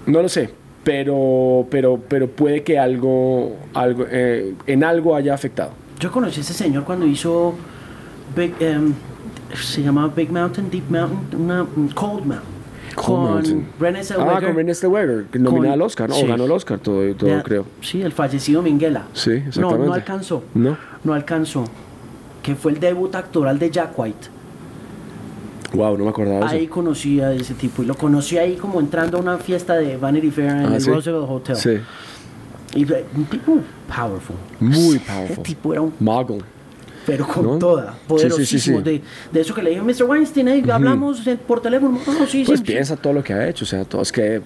No lo sé. Pero, pero, pero puede que algo, algo eh, en algo haya afectado. Yo conocí a ese señor cuando hizo Big, em, se llamaba Big Mountain, Deep Mountain, una un Cold Mountain. Cold con Mountain. René Zellweger. Ah, con René Zellweger, nominada al Oscar, ¿no? sí. O ganó el Oscar, todo, todo creo. Sí, el fallecido Minguela. Sí, No, exactamente. no alcanzó. No. No alcanzó. Que fue el debut actoral de Jack White. Wow, no me acordaba Ahí eso. conocí a ese tipo. Y lo conocí ahí como entrando a una fiesta de Vanity Fair en Ah, el ¿sí? Roosevelt Hotel. Sí, Y un tipo powerful. muy Ese powerful. tipo era un Mogul. pero con ¿No? toda, Sí, sí, poderosísimo. sí, sí. De, de eso que le dije, Mr. Weinstein, hey, hablamos en- por teléfono. No, sí, Pues piensa todo lo que ha hecho, o sea, todo es que,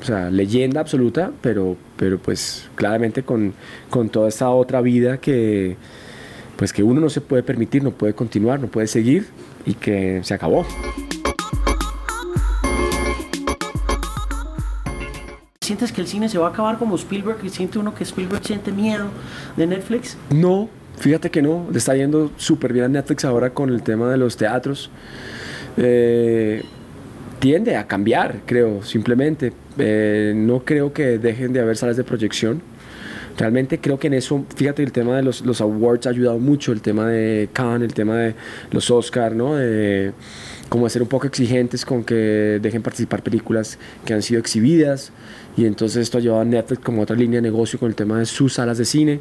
o sea, leyenda absoluta, pero, pero pues claramente con, con toda esta otra vida que, pues que uno no se puede permitir, no puede continuar, no puede seguir y que se acabó. ¿Sientes que el cine se va a acabar como Spielberg? ¿Y siente uno que Spielberg siente miedo de Netflix? No, fíjate que no, está yendo súper bien Netflix ahora con el tema de los teatros. Eh, tiende a cambiar, creo, simplemente. Eh, no creo que dejen de haber salas de proyección. Realmente creo que en eso, fíjate, el tema de los, los awards ha ayudado mucho, el tema de Cannes, el tema de los Oscar, ¿no? De como ser un poco exigentes con que dejen participar películas que han sido exhibidas y entonces esto ha llevado a Netflix como otra línea de negocio con el tema de sus salas de cine.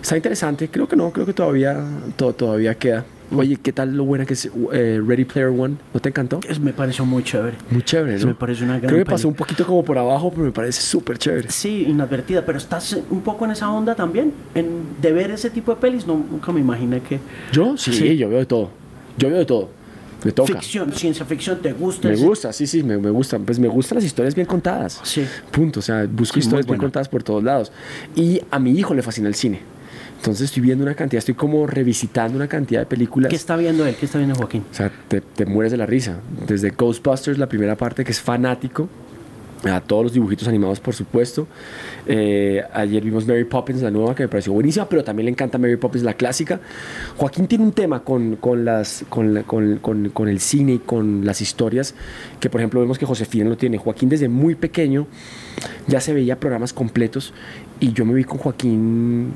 Está interesante, creo que no, creo que todavía, to- todavía queda. Oye, ¿qué tal lo buena que es eh, Ready Player One? ¿No te encantó? Es, me pareció muy chévere. Muy chévere, ¿no? me parece una gran Creo que pasó un poquito como por abajo, pero me parece súper chévere. Sí, inadvertida, pero estás un poco en esa onda también, en, de ver ese tipo de pelis. No, nunca me imaginé que ¿Yo? Sí, Sí. yo veo de todo. Yo veo de todo. Me toca. ficción, ciencia ficción, ¿te gusta? Me gusta, sí, sí, me, me gusta. Pues me gustan las historias bien contadas. Sí. Punto. O sea, busco Sí, historias bien contadas por todos lados. Y a mi hijo le fascina el cine. Entonces estoy viendo una cantidad, estoy como revisitando una cantidad de películas. ¿Qué está viendo él? ¿Qué está viendo Joaquín? O sea, te, te mueres de la risa. Desde Ghostbusters, la primera parte, que es fanático. a todos los dibujitos animados, por supuesto. Eh, ayer vimos Mary Poppins, la nueva, que me pareció buenísima, pero también le encanta Mary Poppins, la clásica. Joaquín tiene un tema con, con las, con, con, con, el cine y con las historias, que por ejemplo vemos que Josefina lo tiene. Joaquín desde muy pequeño ya se veía programas completos y yo me vi con Joaquín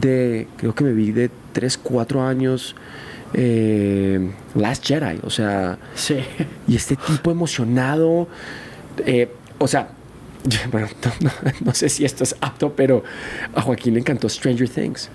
de, creo que me vi de 3, 4 años. Eh, Last Jedi, o sea, sí. y este tipo emocionado, eh, o sea, bueno, no, sé si esto es apto, pero a Joaquín le encantó Stranger Things.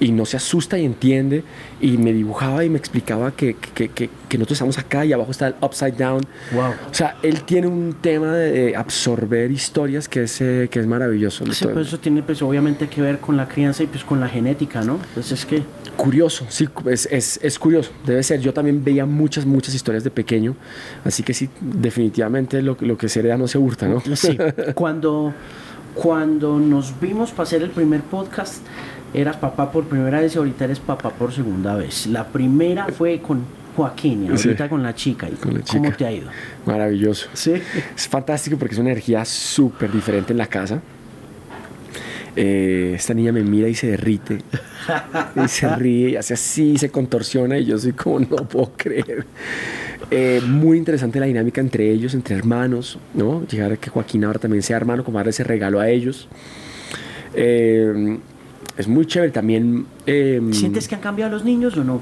Y no se asusta y entiende. Y me dibujaba y me explicaba que, que, que, que nosotros estamos acá y abajo está el Upside Down. Wow. O sea, él tiene un tema de absorber historias que es, eh, que es maravilloso. Sí, pues eso tiene pues obviamente que ver con la crianza y pues con la genética, ¿no? Pues es que... Curioso, sí, es, es, es, curioso, debe ser. Yo también veía muchas, muchas historias de pequeño, así que sí, definitivamente lo, lo que se hereda no se hurta, ¿no? Sí, cuando, cuando nos vimos para hacer el primer podcast, eras papá por primera vez y ahorita eres papá por segunda vez. La primera fue con Joaquín y ahorita con, la chica. ¿Y ¿Cómo te ha ido? Maravilloso. Sí. Es fantástico porque es una energía súper diferente en la casa. Eh, esta niña me mira y se derrite y se ríe y hace así, se contorsiona y yo soy como no puedo creer. Eh, muy interesante la dinámica entre ellos, entre hermanos, ¿no? Llegar a que Joaquín ahora también sea hermano, como darle ese regalo a ellos. Eh, es muy chévere también. ¿Sientes que han cambiado los niños o no?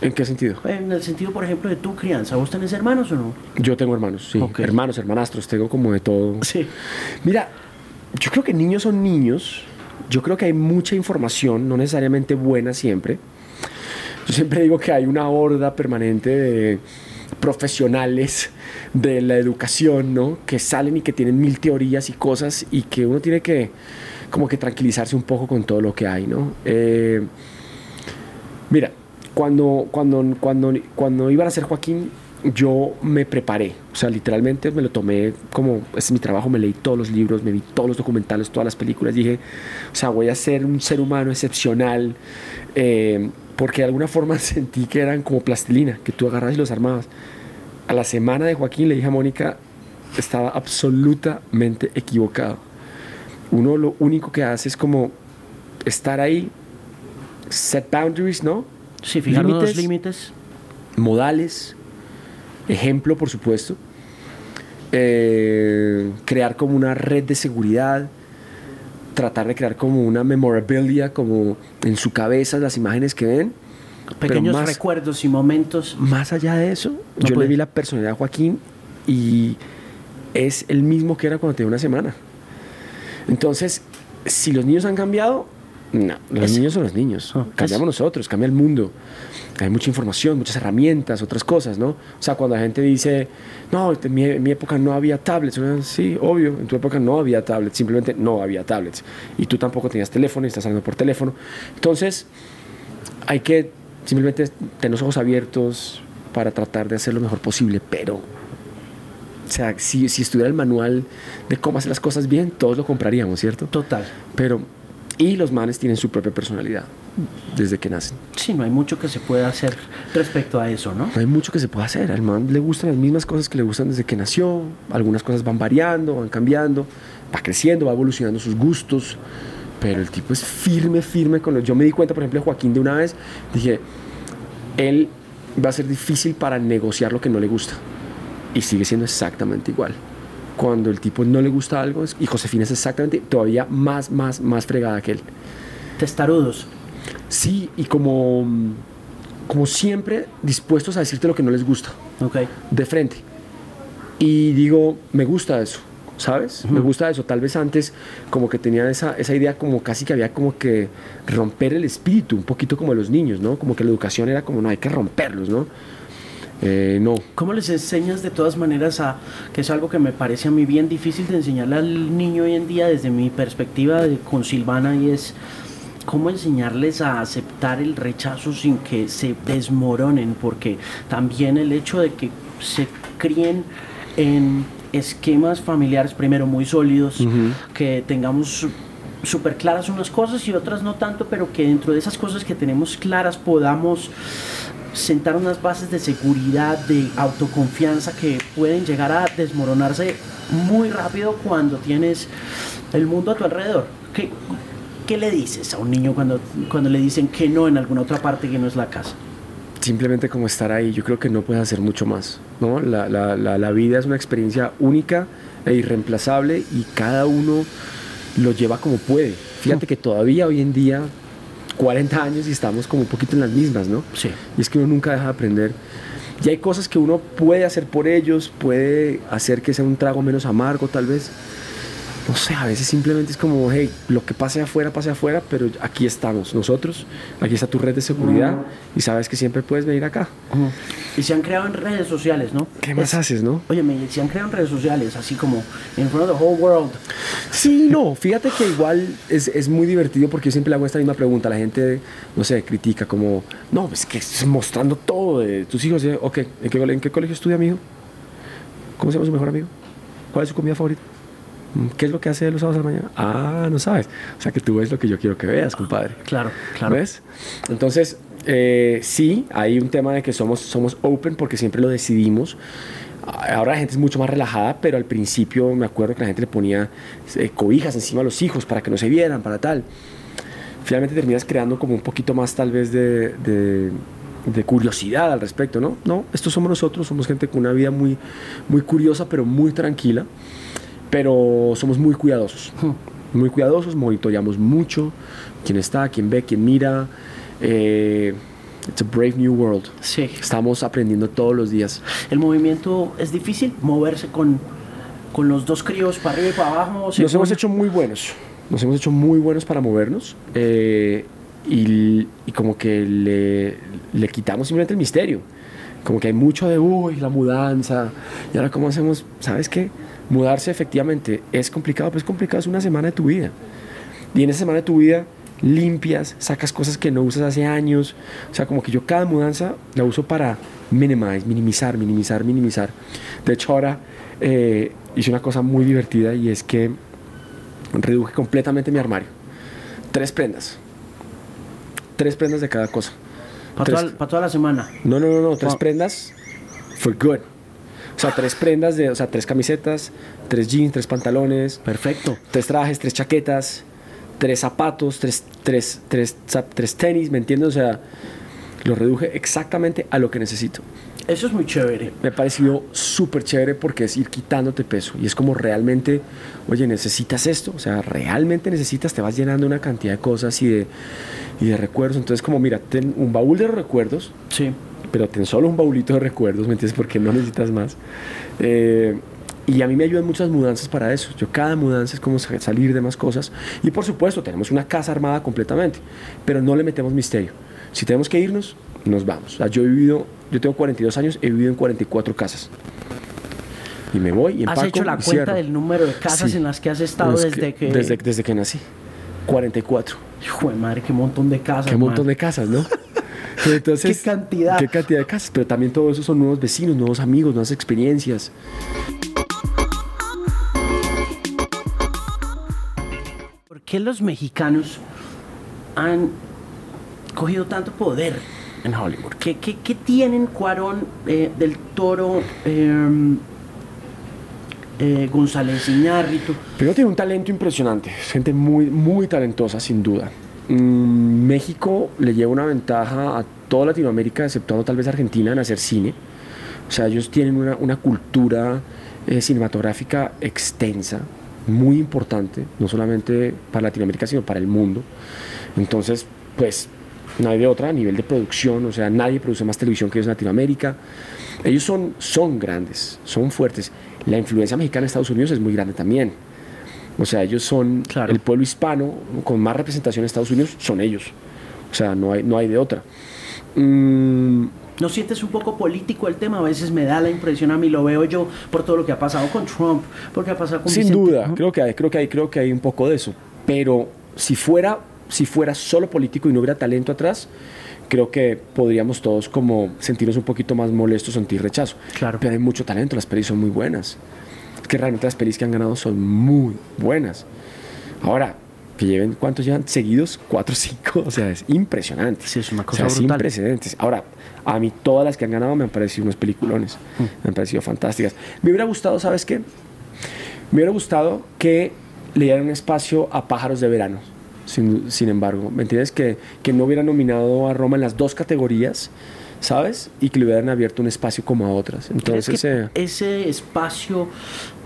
¿En qué sentido? En el sentido, por ejemplo, de tu crianza. ¿Vos tenés hermanos o no? Yo tengo hermanos, sí. Hermanos, hermanastros, tengo como de todo. Sí. Mira, yo creo que niños son niños yo creo que hay mucha información, no necesariamente buena siempre. Yo siempre digo que hay una horda permanente de profesionales de la educación, ¿no? Que salen y que tienen mil teorías y cosas y que uno tiene que como que tranquilizarse un poco con todo lo que hay, ¿no? Eh, mira, cuando, cuando, cuando, cuando iban a ser Joaquín, yo me preparé, o sea, literalmente me lo tomé como, este es mi trabajo, me leí todos los libros, me vi todos los documentales, todas las películas, dije, o sea, voy a ser un ser humano excepcional, eh, porque de alguna forma sentí que eran como plastilina, que tú agarras y los armabas. A la semana de Joaquín le dije a Mónica, estaba absolutamente equivocado. Uno lo único que hace es como estar ahí, set boundaries, ¿no? Sí, fijar límites, límites. Modales, ejemplo, por supuesto. Eh, crear como una red de seguridad, tratar de crear como una memorabilia, como en su cabeza las imágenes que ven. Pequeños recuerdos y momentos. Más allá de eso, yo le vi la personalidad a Joaquín y es el mismo que era cuando tenía una semana. Entonces, si los niños han cambiado, no, los niños son los niños. Oh, Cambiamos nosotros, cambia el mundo. Hay mucha información, muchas herramientas, otras cosas, ¿no? O sea, cuando la gente dice, no, en mi, época no había tablets. Sí, obvio, en tu época no había tablets, simplemente no había tablets. Y tú tampoco tenías teléfono y estás hablando por teléfono. Entonces, hay que simplemente tener los ojos abiertos para tratar de hacer lo mejor posible, pero o sea, si, si, estuviera el manual de cómo hacer las cosas bien, todos lo compraríamos, ¿cierto? Total. Pero y los manes tienen su propia personalidad desde que nacen. Sí, no hay mucho que se pueda hacer respecto a eso, ¿no? No hay mucho que se pueda hacer. Al man le gustan las mismas cosas que le gustan desde que nació. Algunas cosas van variando, van cambiando, va creciendo, va evolucionando sus gustos. Pero el tipo es firme, firme con lo. Yo me di cuenta, por ejemplo, de Joaquín de una vez. Dije, él va a ser difícil para negociar lo que no le gusta. Y sigue siendo exactamente igual cuando el tipo no le gusta algo, y Josefina es exactamente todavía más, más, más fregada que él. Testarudos. Sí, y como, como siempre dispuestos a decirte lo que no les gusta. Ok. De frente. Y digo, me gusta eso, ¿sabes? Me gusta eso. Tal vez antes como que tenía esa, esa idea como casi que había como que romper el espíritu, un poquito como los niños, ¿no? Como que la educación era como, no, hay que romperlos, ¿no? Eh, no. ¿Cómo les enseñas de todas maneras a, que es algo que me parece a mí bien difícil de enseñarle al niño hoy en día desde mi perspectiva de, con Silvana y es cómo enseñarles a aceptar el rechazo sin que se desmoronen? Porque también el hecho de que se críen en esquemas familiares primero muy sólidos, que tengamos súper claras unas cosas y otras no tanto, pero que dentro de esas cosas que tenemos claras podamos sentar unas bases de seguridad, de autoconfianza que pueden llegar a desmoronarse muy rápido cuando tienes el mundo a tu alrededor. ¿Qué, qué le dices a un niño cuando, cuando le dicen que no en alguna otra parte que no es la casa? Simplemente como estar ahí, yo creo que no puedes hacer mucho más. ¿no? La, la, la, la vida es una experiencia única e irreemplazable y cada uno lo lleva como puede. Fíjate que todavía hoy en día, 40 años y estamos como un poquito en las mismas, ¿no? Sí. Y es que uno nunca deja de aprender. Y hay cosas que uno puede hacer por ellos, puede hacer que sea un trago menos amargo tal vez, no sé, a veces simplemente es como, hey, lo que pase afuera, pase afuera, pero aquí estamos nosotros, aquí está tu red de seguridad y sabes que siempre puedes venir acá. Y se han creado en redes sociales, ¿no? ¿Qué más haces, no? Oye, se han creado en redes sociales, así como in front of the whole world. Sí, no, fíjate que igual es, es muy divertido porque yo siempre le hago esta misma pregunta. La gente, no sé, critica como, no, es que estás mostrando todo de tus hijos. Ok, ¿en qué, ¿en qué colegio estudia, amigo? ¿Cómo se llama su mejor amigo? ¿Cuál es su comida favorita? ¿Qué es lo que hace los sábados a la mañana? Ah, no sabes. O sea que tú ves lo que yo quiero que veas, compadre. Claro, claro. ¿Ves? Entonces, eh, sí, hay un tema de que somos, somos open porque siempre lo decidimos. Ahora la gente es mucho más relajada, pero al principio me acuerdo que la gente le ponía eh, cobijas encima a los hijos para que no se vieran, para tal. Finalmente terminas creando como un poquito más tal vez de, de, de curiosidad al respecto, ¿no? No, estos somos nosotros, somos gente con una vida muy, muy curiosa, pero muy tranquila pero somos muy cuidadosos. Muy cuidadosos, monitoreamos mucho quién está, quién ve, quién mira. Eh, it's a brave new world. Sí. Estamos aprendiendo todos los días. ¿El movimiento es difícil? ¿Moverse con, con los dos críos para arriba y para abajo? Nos hemos hecho muy buenos. Nos hemos hecho muy buenos para movernos. Eh, y, y, como que le, le quitamos simplemente el misterio. Como que hay mucho de, uy, la mudanza. Y ahora, ¿cómo hacemos? ¿Sabes qué? mudarse efectivamente es complicado, pero es complicado, es una semana de tu vida. Y en esa semana de tu vida limpias, sacas cosas que no usas hace años. O sea, como que yo cada mudanza la uso para minimize, minimizar, minimizar, minimizar. De hecho, ahora eh, hice una cosa muy divertida y es que reduje completamente mi armario. Tres prendas. Tres prendas de cada cosa. ¿Para, toda, toda, la semana? No, no, no, no. Tres prendas for good. O sea, tres prendas, de, o sea, tres camisetas, tres jeans, tres pantalones. Perfecto. Tres trajes, tres chaquetas, tres zapatos, tres, tres, tres, tres tenis, ¿me entiendes? O sea, lo reduje exactamente a lo que necesito. Eso es muy chévere. Me pareció súper chévere porque es ir quitándote peso. Y es como realmente, oye, necesitas esto. O sea, realmente necesitas, te vas llenando una cantidad de cosas y de, y de recuerdos. Entonces, como mira, ten un baúl de recuerdos. Sí pero ten solo un baulito de recuerdos, ¿me entiendes? Porque no necesitas más. Eh, y a mí me ayudan muchas mudanzas para eso. Yo cada mudanza es como salir de más cosas. Y por supuesto, tenemos una casa armada completamente, pero no le metemos misterio. Si tenemos que irnos, nos vamos. O sea, yo he vivido, yo tengo 42 años, he vivido en 44 casas. Y me voy y empaco ¿Has hecho la cuenta del número de casas en las que has estado desde que, Desde, desde que nací. 44. Hijo de madre, qué montón de casas. Qué montón de casas, ¿no? Entonces, ¿Qué cantidad? ¿Qué cantidad de casas? Pero también todo eso son nuevos vecinos, nuevos amigos, nuevas experiencias. ¿Por qué los mexicanos han cogido tanto poder en Hollywood? ¿Qué, qué, qué tienen Cuarón eh, del Toro? Eh, eh, González Iñárritu. Pero tiene un talento impresionante, gente muy, muy talentosa sin duda. Mm, México le lleva una ventaja a toda Latinoamérica, exceptuando tal vez Argentina, en hacer cine. O sea, ellos tienen una, una cultura eh, cinematográfica extensa, muy importante, no solamente para Latinoamérica, sino para el mundo. Entonces, pues, no hay de otra a nivel de producción, o sea, nadie produce más televisión que ellos en Latinoamérica. Ellos son, son grandes, son fuertes. La influencia mexicana en Estados Unidos es muy grande también. O sea, ellos son Claro. el pueblo hispano con más representación en Estados Unidos, son ellos. O sea, no hay, no hay de otra. Mm, ¿No sientes un poco político el tema? A veces me da la impresión, a mí lo veo yo por todo lo que ha pasado con Trump, por lo que ha pasado con sin Vicente- duda, creo que, hay, creo, que hay, creo que hay un poco de eso. Pero si fuera, si fuera solo político y no hubiera talento atrás, creo que podríamos todos como sentirnos un poquito más molestos, sentir rechazo. Claro. Pero hay mucho talento, las pelis son muy buenas. Es que realmente las pelis que han ganado son muy buenas. Ahora, que lleven, ¿cuántos llevan seguidos? Cuatro o cinco, o sea, es impresionante. Sí, es una O cosa sea, sin brutal. precedentes. Ahora, a mí todas las que han ganado me han parecido unos peliculones, Mm. me han parecido fantásticas. Me hubiera gustado, ¿sabes qué? Me hubiera gustado que le dieran un espacio a Pájaros de Verano, sin, sin embargo. ¿Me entiendes? Que, que no hubiera nominado a Roma en las dos categorías, ¿sabes? Y que le hubieran abierto un espacio como a otras. Entonces, que eh, ese espacio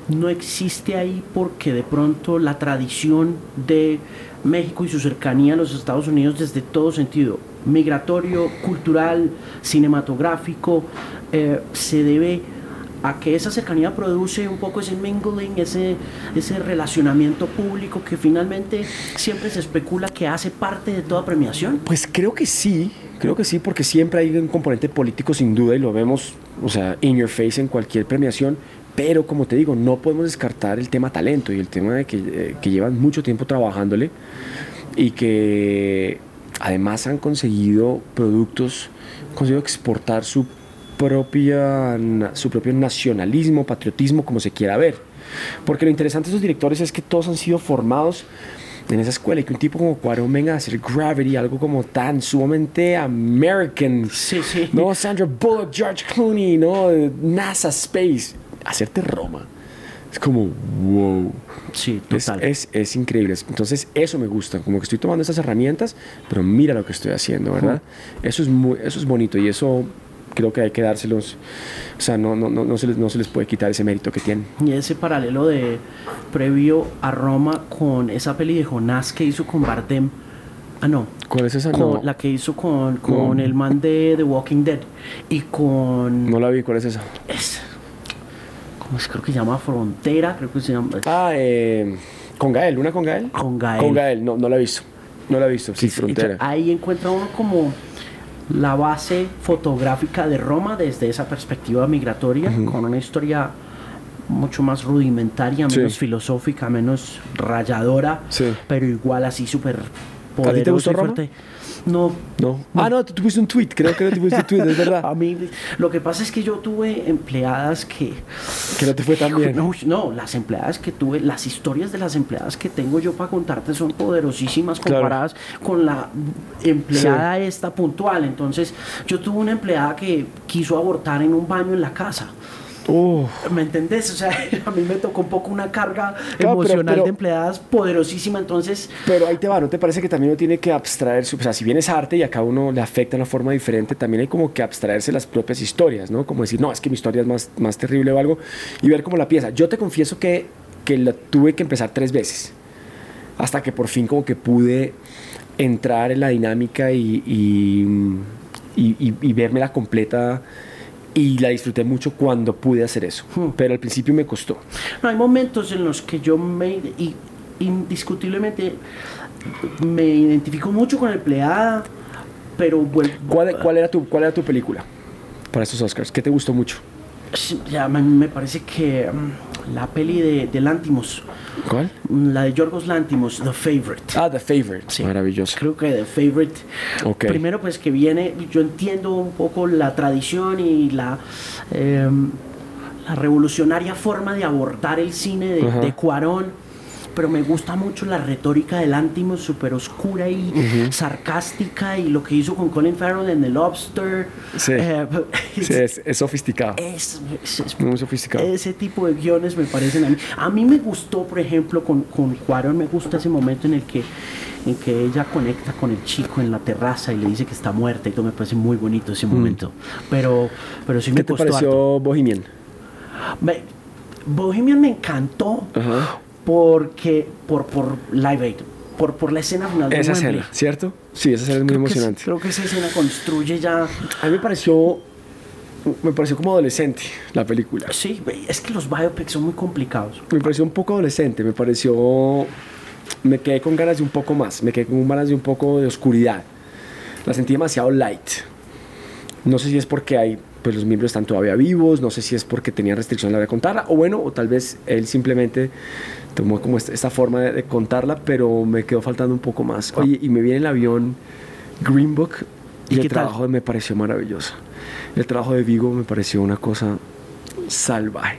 no existe ahí porque de pronto la tradición de México y su cercanía a los Estados Unidos desde todo sentido, migratorio, cultural, cinematográfico, eh, se debe a que esa cercanía produce un poco ese mingling, ese, ese relacionamiento público que finalmente siempre se especula que hace parte de toda premiación. Pues creo que sí, creo que sí, porque siempre hay un componente político sin duda y lo vemos, o sea, in your face en cualquier premiación, pero como te digo, no podemos descartar el tema talento y el tema de que, eh, que llevan mucho tiempo trabajándole y que además han conseguido productos, han conseguido exportar su propia, su propio nacionalismo, patriotismo, como se quiera ver. Porque lo interesante de esos directores es que todos han sido formados en esa escuela y que un tipo como Cuarón venga a hacer Gravity, algo como tan sumamente American, Sí, sí. ¿no? Sandra Bullock, George Clooney, ¿no? NASA Space, hacerte Roma. Es como, wow. Sí, Es, total. es, es increíble. Entonces, eso me gusta. Como que estoy tomando esas herramientas, pero mira lo que estoy haciendo, ¿verdad? Eso, es muy, eso es bonito y eso creo que hay que dárselos. O sea, no, no, no, no, se les, no se les puede quitar ese mérito que tienen. Y ese paralelo de previo a Roma con esa peli de Jonás que hizo con Bardem. Ah, no. ¿Cuál es esa? Con No, La que hizo con, con el man de The Walking Dead. Y con. no la vi. ¿Cuál es esa? es- ¿Cómo es? Creo que se llama Frontera. Creo que se llama. Ah, eh, con Gael. ¿Una con Gael? Con Gael. Con Gael. No, no la he visto. No la he visto. Sí, Frontera. Entonces, ahí encuentra uno como la base fotográfica de Roma desde esa perspectiva migratoria, con una historia mucho más rudimentaria, Sí. menos filosófica, menos rayadora, Sí. pero igual así súper poderosa te gustó Roma? fuerte. No, No. Ah, no, tú tuviste un tweet. Creo que no tuviste un tweet, es verdad. a mí lo que pasa es que yo tuve empleadas que Que no te fue tan bien. no, no, las empleadas que tuve, las historias de las empleadas que tengo yo para contarte son poderosísimas Claro. comparadas con la empleada esta puntual. Entonces, yo tuve una empleada que quiso abortar en un baño en la casa. ¿Me entendés? O sea, a mí me tocó un poco una carga emocional pero- de empleadas poderosísima. Entonces, Pero ahí te va, ¿no te parece que también uno tiene que abstraerse? O sea, si bien es arte y a cada uno le afecta de una forma diferente, también hay como que abstraerse las propias historias, ¿no? Como decir, no, es que mi historia es más, más terrible o algo, y ver cómo la pieza. Yo te confieso que, que la tuve que empezar tres veces, hasta que por fin como que pude entrar en la dinámica y, y, y, y, y vérmela completa. Y la disfruté mucho cuando pude hacer eso. Pero al principio me costó. no hay momentos en los que yo me y, indiscutiblemente me identifico mucho con la empleada, pero vuelvo. ¿Cuál, cuál, era tu, ¿Cuál era tu película para estos Oscars? ¿Qué te gustó mucho? Ya, me, me parece que mm, la peli de, de Lantimos, ¿Cuál? la de Yorgos Lantimos, The Favorite. Ah, The Favorite. Sí. Maravilloso. Creo que The Favorite. Ok. Primero, pues que viene, yo entiendo un poco la tradición y la, eh, la revolucionaria forma de abordar el cine de, de Cuarón. Pero me gusta mucho la retórica del Lantimos, súper oscura y sarcástica. Y lo que hizo con Colin Farrell en The Lobster. Sí. Eh, Sí, es, es sofisticado. es- es- es Muy sofisticado. ese tipo de guiones me parecen a mí. A mí me gustó, por ejemplo, con, con Cuarón, me gusta ese momento en el que en que ella conecta con el chico en la terraza y le dice que está muerta y todo me parece muy bonito ese momento. Pero, pero sí me Mm. ¿Qué te costó pareció harto. Bohemian? Me- Bohemian me encantó Ajá. Porque por, por Live Aid, por, por la escena final de Esa Wembley. escena, ¿cierto? Sí, esa escena es muy Creo que- emocionante. creo que esa escena construye ya A mí me pareció, me pareció como adolescente la película. Sí, es que los biopics son muy complicados. Me pareció un poco adolescente, me pareció... Me quedé con ganas de un poco más, me quedé con ganas de un poco de oscuridad. La sentí demasiado light. No sé si es porque hay, pues los miembros están todavía vivos, no sé si es porque tenían restricción a la hora de contarla, o bueno, o tal vez él simplemente tomó como esta, forma de, de contarla, pero me quedó faltando un poco más. Oye, y me viene el avión Green Book y, ¿Y el tal? trabajo me pareció maravilloso. El trabajo de Vigo me pareció una cosa salvaje.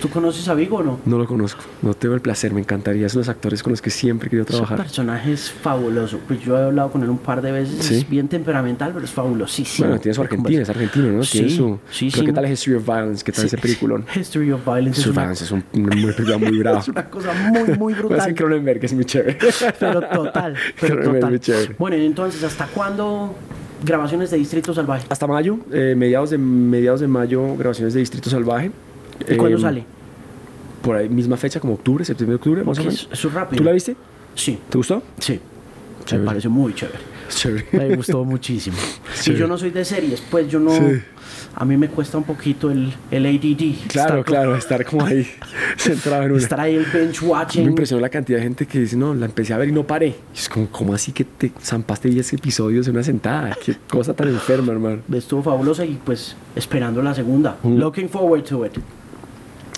¿Tú conoces a Vigo o no? No lo conozco, no tengo el placer, me encantaría. Es uno de los actores con los que siempre he querido Ese trabajar. personaje es fabuloso. Pues yo he hablado con él un par de veces. Sí. Es bien temperamental, pero es fabulosísimo. Bueno, tiene su Argentina, es argentino, ¿no? Tiene Sí, su... sí, pero sí. ¿Qué tal History of Violence? ¿Qué tal ese peliculón? History of Violence es History of una, Violence es un, película muy brava. es una cosa muy, muy brutal. que Cronenberg es muy chévere. Pero total, pero Cronenberg es total. muy chévere. Bueno, entonces, ¿hasta cuándo grabaciones de Distrito Salvaje? Hasta mayo, eh, mediados, de, mediados de mayo, grabaciones de Distrito Salvaje. ¿Y cuándo Eh, sale? Por ahí, misma fecha, como octubre, septiembre, octubre, más o Porque menos. es, eso es rápido. ¿Tú la viste? Sí, ¿Te gustó? sí. Chévere. Me pareció muy chévere. Chévere. Me gustó muchísimo. Sí. Y yo no soy de series, pues yo no. Sí. A mí me cuesta un poquito el, el ADD. Claro, estar, claro, estar como ahí centrado en una. Estar ahí el bench watching. Me impresionó la cantidad de gente que dice, no, la empecé a ver y no paré. Y es como, ¿cómo así que te zampaste 10 episodios en una sentada? Qué cosa tan enferma, hermano. Estuvo fabulosa y pues esperando la segunda. Mm. Looking forward to it.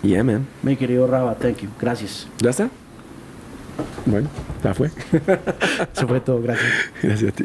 Yeah, man. Mi querido Raba, thank you. Gracias. ¿Ya está? Bueno, ya fue. Eso fue todo, gracias. Gracias a ti.